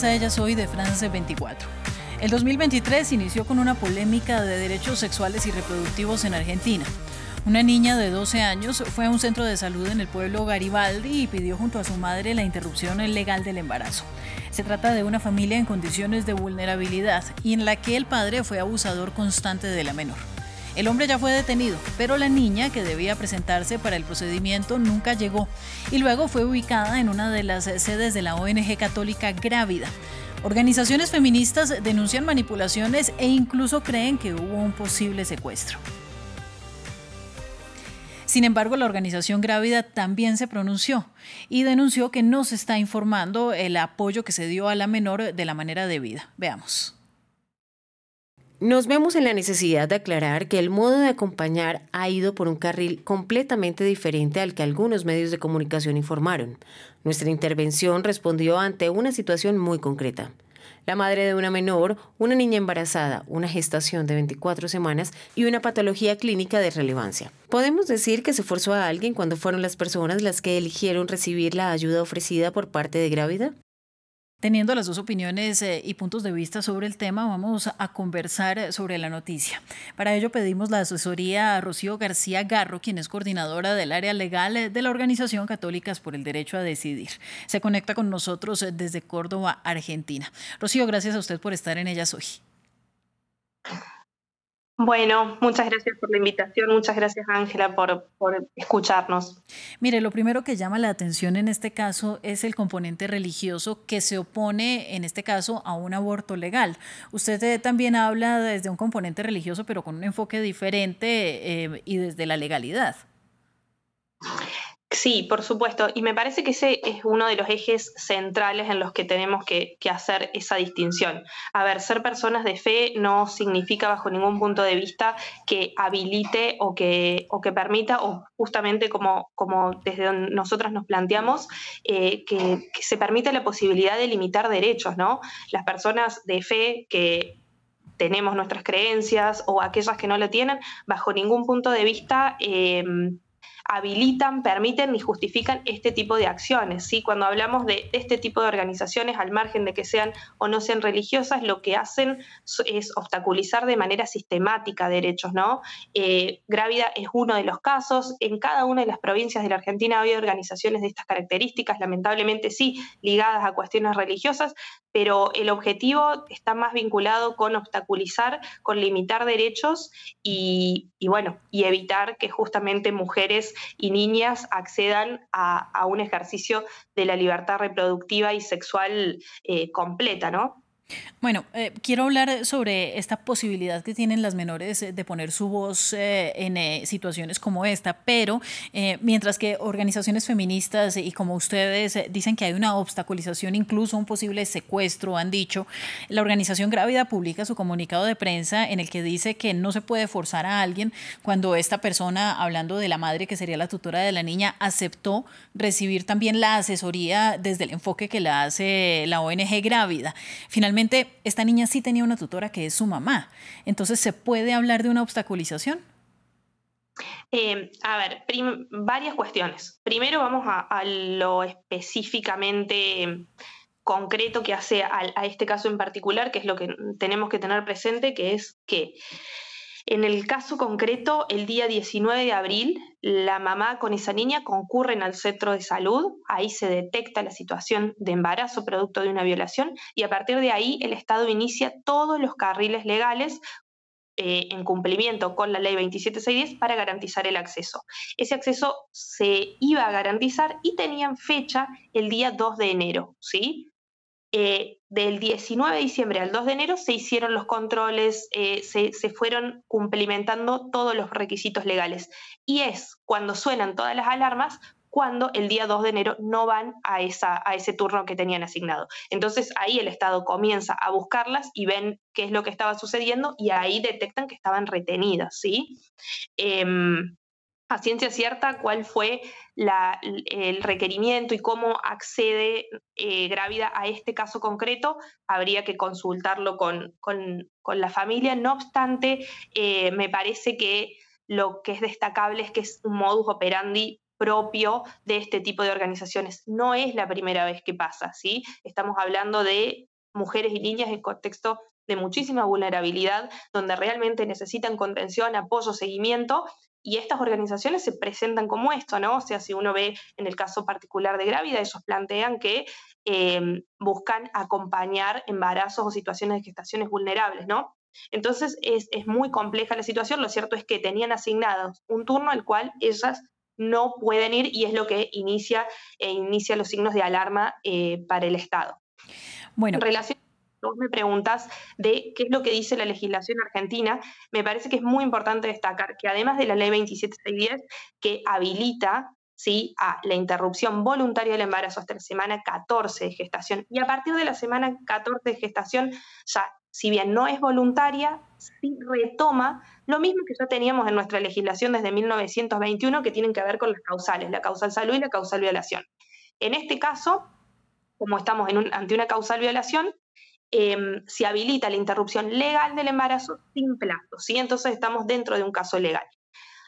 Aquí comienza Ella Soy de France 24. El 2023 inició con una polémica de derechos sexuales y reproductivos en Argentina. Una niña de 12 años fue a un centro de salud en el pueblo Garibaldi y pidió junto a su madre la interrupción legal del embarazo. Se trata de una familia en condiciones de vulnerabilidad y en la que el padre fue abusador constante de la menor. El hombre ya fue detenido, pero la niña que debía presentarse para el procedimiento nunca llegó y luego fue ubicada en una de las sedes de la ONG católica Grávida. Organizaciones feministas denuncian manipulaciones e incluso creen que hubo un posible secuestro. Sin embargo, la organización Grávida también se pronunció y denunció que no se está informando el apoyo que se dio a la menor de la manera debida. Veamos. Nos vemos en la necesidad de aclarar que el modo de acompañar ha ido por un carril completamente diferente al que algunos medios de comunicación informaron. Nuestra intervención respondió ante una situación muy concreta. La madre de una menor, una niña embarazada, una gestación de 24 semanas y una patología clínica de relevancia. ¿Podemos decir que se forzó a alguien cuando fueron las personas las que eligieron recibir la ayuda ofrecida por parte de Grávida? Teniendo las dos opiniones eh, y puntos de vista sobre el tema, vamos a conversar sobre la noticia. Para ello pedimos la asesoría a Rocío García Garro, quien es coordinadora del área legal de la Organización Católicas por el Derecho a Decidir. Se conecta con nosotros desde Córdoba, Argentina. Rocío, gracias a usted por estar en Ellas hoy. Bueno, muchas gracias por la invitación, muchas gracias Ángela por, escucharnos. Mire, lo primero que llama la atención en este caso es el componente religioso que se opone, en este caso, a un aborto legal. Usted eh, también habla desde un componente religioso, pero con un enfoque diferente eh, y desde la legalidad. Sí, por supuesto. Y me parece que ese es uno de los ejes centrales en los que tenemos que, hacer esa distinción. A ver, ser personas de fe no significa bajo ningún punto de vista que habilite o que, o que permita, o justamente como, como desde donde nosotros nos planteamos, eh, que, que se permita la posibilidad de limitar derechos, ¿no? Las personas de fe que tenemos nuestras creencias o aquellas que no lo tienen, bajo ningún punto de vista eh, habilitan, permiten y justifican este tipo de acciones. ¿sí? Cuando hablamos de este tipo de organizaciones, al margen de que sean o no sean religiosas, lo que hacen es obstaculizar de manera sistemática derechos. ¿no? Eh, Grávida es uno de los casos. En cada una de las provincias de la Argentina había organizaciones de estas características, lamentablemente sí, ligadas a cuestiones religiosas, pero el objetivo está más vinculado con obstaculizar, con limitar derechos y, bueno, y evitar que justamente mujeres y niñas accedan a, un ejercicio de la libertad reproductiva y sexual eh, completa, ¿no? Bueno, eh, quiero hablar sobre esta posibilidad que tienen las menores de poner su voz eh, en eh, situaciones como esta, pero mientras que organizaciones feministas y como ustedes dicen que hay una obstaculización, incluso un posible secuestro, han dicho, la organización Grávida publica su comunicado de prensa en el que dice que no se puede forzar a alguien cuando esta persona, hablando de la madre que sería la tutora de la niña, aceptó recibir también la asesoría desde el enfoque que la hace la ONG Grávida. Finalmente, esta niña sí tenía una tutora que es su mamá. Entonces, ¿se puede hablar de una obstaculización? Eh, a ver, varias cuestiones. Primero vamos a, lo específicamente concreto que hace a, este caso en particular, que es lo que tenemos que tener presente, que es que en el caso concreto, el día 19 de abril, la mamá con esa niña concurren al centro de salud, ahí se detecta la situación de embarazo producto de una violación y a partir de ahí el Estado inicia todos los carriles legales eh, en cumplimiento con la ley 27610 para garantizar el acceso. Ese acceso se iba a garantizar y tenían fecha el día 2 de enero, ¿sí? Eh, del 19 de diciembre al 2 de enero se hicieron los controles, eh, se, fueron cumplimentando todos los requisitos legales. Y es cuando suenan todas las alarmas cuando el día 2 de enero no van a, esa, a ese turno que tenían asignado. Entonces ahí el Estado comienza a buscarlas y ven qué es lo que estaba sucediendo y ahí detectan que estaban retenidas, ¿sí? Em, a ciencia cierta cuál fue el requerimiento y cómo accede eh, Grávida a este caso concreto, habría que consultarlo con, la familia. No obstante, eh, me parece que lo que es destacable es que es un modus operandi propio de este tipo de organizaciones. No es la primera vez que pasa, ¿sí? Estamos hablando de mujeres y niñas en contexto de muchísima vulnerabilidad, donde realmente necesitan contención, apoyo, seguimiento, y estas organizaciones se presentan como esto, ¿no? O sea, si uno ve en el caso particular de Grávida, ellos plantean que em, buscan acompañar embarazos o situaciones de gestaciones vulnerables, ¿no? Entonces es, muy compleja la situación, lo cierto es que tenían asignados un turno al cual ellas no pueden ir y es lo que inicia, e inicia los signos de alarma eh, para el Estado. Bueno. En relación vos me preguntas de qué es lo que dice la legislación argentina, me parece que es muy importante destacar que además de la ley 27610 que habilita ¿sí? a la interrupción voluntaria del embarazo hasta la semana 14 de gestación y a partir de la semana 14 de gestación ya si bien no es voluntaria, sí retoma lo mismo que ya teníamos en nuestra legislación desde 1921 que tienen que ver con las causales, la causal salud y la causal violación. En este caso, como estamos ante una causal violación, Em, se habilita la interrupción legal del embarazo sin plazo, ¿sí? Entonces estamos dentro de un caso legal.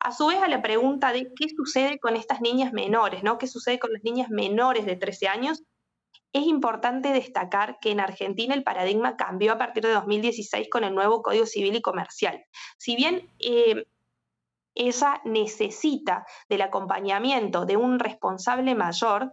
A su vez, a la pregunta de qué sucede con estas niñas menores, ¿no? ¿Qué sucede con las niñas menores de 13 años? Es importante destacar que en Argentina el paradigma cambió a partir de 2016 con el nuevo Código Civil y Comercial. Si bien eh, esa necesita del acompañamiento de un responsable mayor,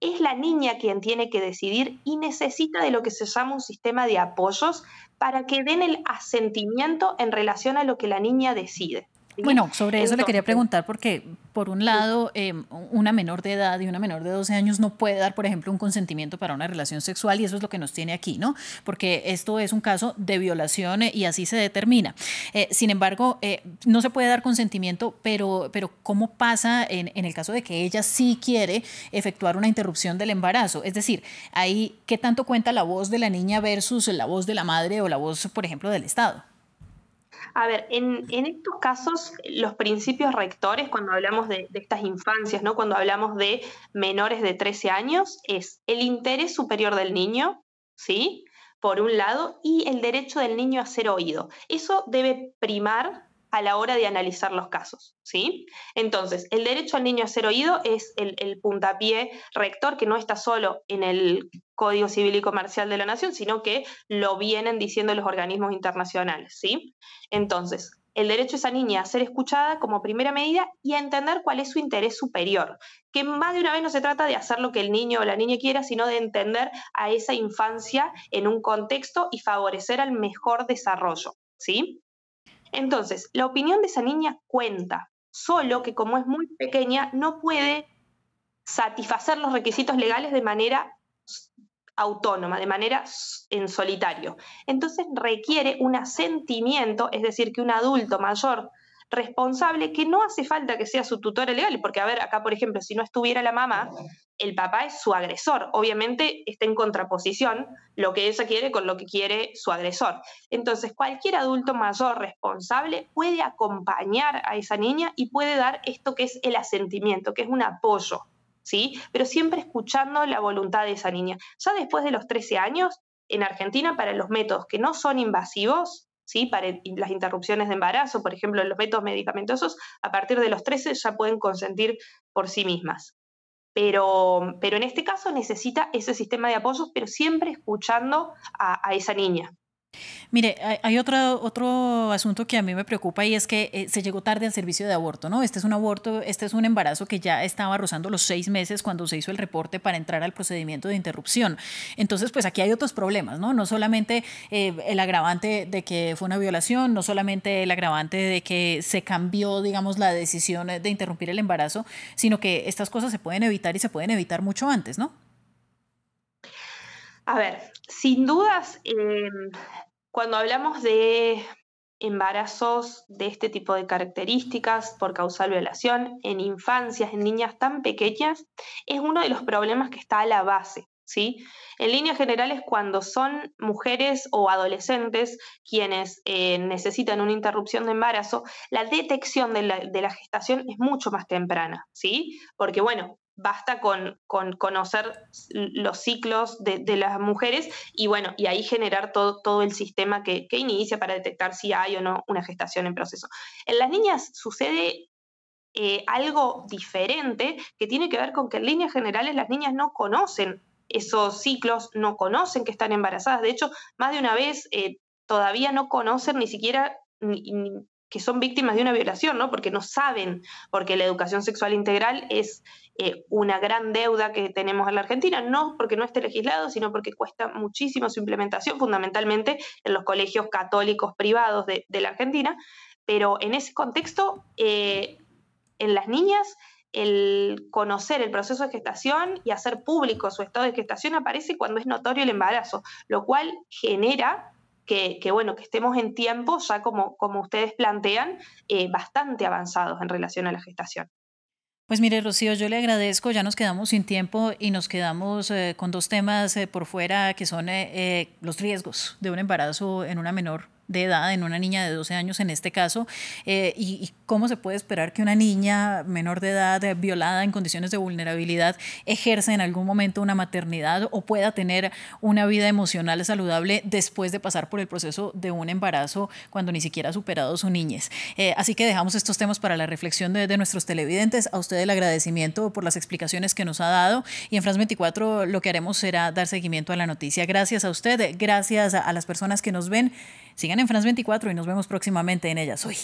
es la niña quien tiene que decidir y necesita de lo que se llama un sistema de apoyos para que den el asentimiento en relación a lo que la niña decide. Bueno, sobre eso le quería preguntar porque, por un lado, em, una menor de edad y una menor de 12 años no puede dar, por ejemplo, un consentimiento para una relación sexual y eso es lo que nos tiene aquí, ¿no? Porque esto es un caso de violación eh, y así se determina. Eh, sin embargo, eh, no se puede dar consentimiento, pero, pero ¿cómo pasa en, en, el caso de que ella sí quiere efectuar una interrupción del embarazo? Es decir, ahí, ¿qué tanto cuenta la voz de la niña versus la voz de la madre o la voz, por ejemplo, del Estado? A ver, en, estos casos, los principios rectores, cuando hablamos de, estas infancias, ¿no? cuando hablamos de menores de 13 años, es el interés superior del niño, ¿sí? Por un lado, y el derecho del niño a ser oído. Eso debe primar a la hora de analizar los casos, ¿sí? Entonces, el derecho al niño a ser oído es el, puntapié rector que no está solo en el Código Civil y Comercial de la Nación, sino que lo vienen diciendo los organismos internacionales, ¿sí? Entonces, el derecho a esa niña a ser escuchada como primera medida y a entender cuál es su interés superior, que más de una vez no se trata de hacer lo que el niño o la niña quiera, sino de entender a esa infancia en un contexto y favorecer al mejor desarrollo, ¿sí? Entonces, la opinión de esa niña cuenta, solo que como es muy pequeña no puede satisfacer los requisitos legales de manera autónoma, de manera en solitario. Entonces requiere un asentimiento, es decir, que un adulto mayor responsable que no hace falta que sea su tutor legal, porque a ver, acá por ejemplo, si no estuviera la mamá, el papá es su agresor. Obviamente está en contraposición lo que ella quiere con lo que quiere su agresor. Entonces, cualquier adulto mayor responsable puede acompañar a esa niña y puede dar esto que es el asentimiento, que es un apoyo, ¿sí? Pero siempre escuchando la voluntad de esa niña. Ya después de los 13 años, en Argentina, para los métodos que no son invasivos, ¿sí? para las interrupciones de embarazo, por ejemplo, los métodos medicamentosos, a partir de los 13 ya pueden consentir por sí mismas. Pero, pero en este caso necesita ese sistema de apoyos, pero siempre escuchando a esa niña. Mire, hay otro, otro asunto que a mí me preocupa y es que eh, se llegó tarde al servicio de aborto, ¿no? Este es un aborto, este es un embarazo que ya estaba rozando los seis meses cuando se hizo el reporte para entrar al procedimiento de interrupción. Entonces, pues aquí hay otros problemas, ¿no? No solamente eh, el agravante de que fue una violación, no solamente el agravante de que se cambió, digamos, la decisión de interrumpir el embarazo, sino que estas cosas se pueden evitar y se pueden evitar mucho antes, ¿no? A ver, sin dudas, em, cuando hablamos de embarazos de este tipo de características por causal violación en infancias, en niñas tan pequeñas, es uno de los problemas que está a la base. ¿Sí? En líneas generales, cuando son mujeres o adolescentes quienes eh, necesitan una interrupción de embarazo, la detección de la, de la, gestación es mucho más temprana, ¿sí? Porque, bueno, basta con, conocer los ciclos de, las mujeres y bueno, y ahí generar todo, todo el sistema que, inicia para detectar si hay o no una gestación en proceso. En las niñas sucede eh, algo diferente que tiene que ver con que en líneas generales las niñas no conocen esos ciclos, no conocen que están embarazadas. De hecho, más de una vez eh, todavía no conocen ni siquiera que son víctimas de una violación, ¿no? Porque no saben, porque la educación sexual integral es eh, una gran deuda que tenemos en la Argentina, no porque no esté legislado, sino porque cuesta muchísimo su implementación, fundamentalmente en los colegios católicos privados de, la Argentina. Pero en ese contexto, eh, en las niñas, el conocer el proceso de gestación y hacer público su estado de gestación aparece cuando es notorio el embarazo, lo cual genera que, bueno, que estemos en tiempo, ya como, como ustedes plantean, eh, bastante avanzados en relación a la gestación. Pues mire, Rocío, yo le agradezco, ya nos quedamos sin tiempo y nos quedamos eh, con dos temas eh, por fuera que son los riesgos de un embarazo en una menor de edad, en una niña de 12 años en este caso, eh, y, cómo se puede esperar que una niña menor de edad eh, violada en condiciones de vulnerabilidad ejerza en algún momento una maternidad o pueda tener una vida emocional saludable después de pasar por el proceso de un embarazo cuando ni siquiera ha superado su niñez. Eh, así que dejamos estos temas para la reflexión de, de, nuestros televidentes. A usted el agradecimiento por las explicaciones que nos ha dado y en France 24 lo que haremos será dar seguimiento a la noticia. Gracias a usted, gracias a, a las personas que nos ven. Sigan en France 24 y nos vemos próximamente en ellas hoy.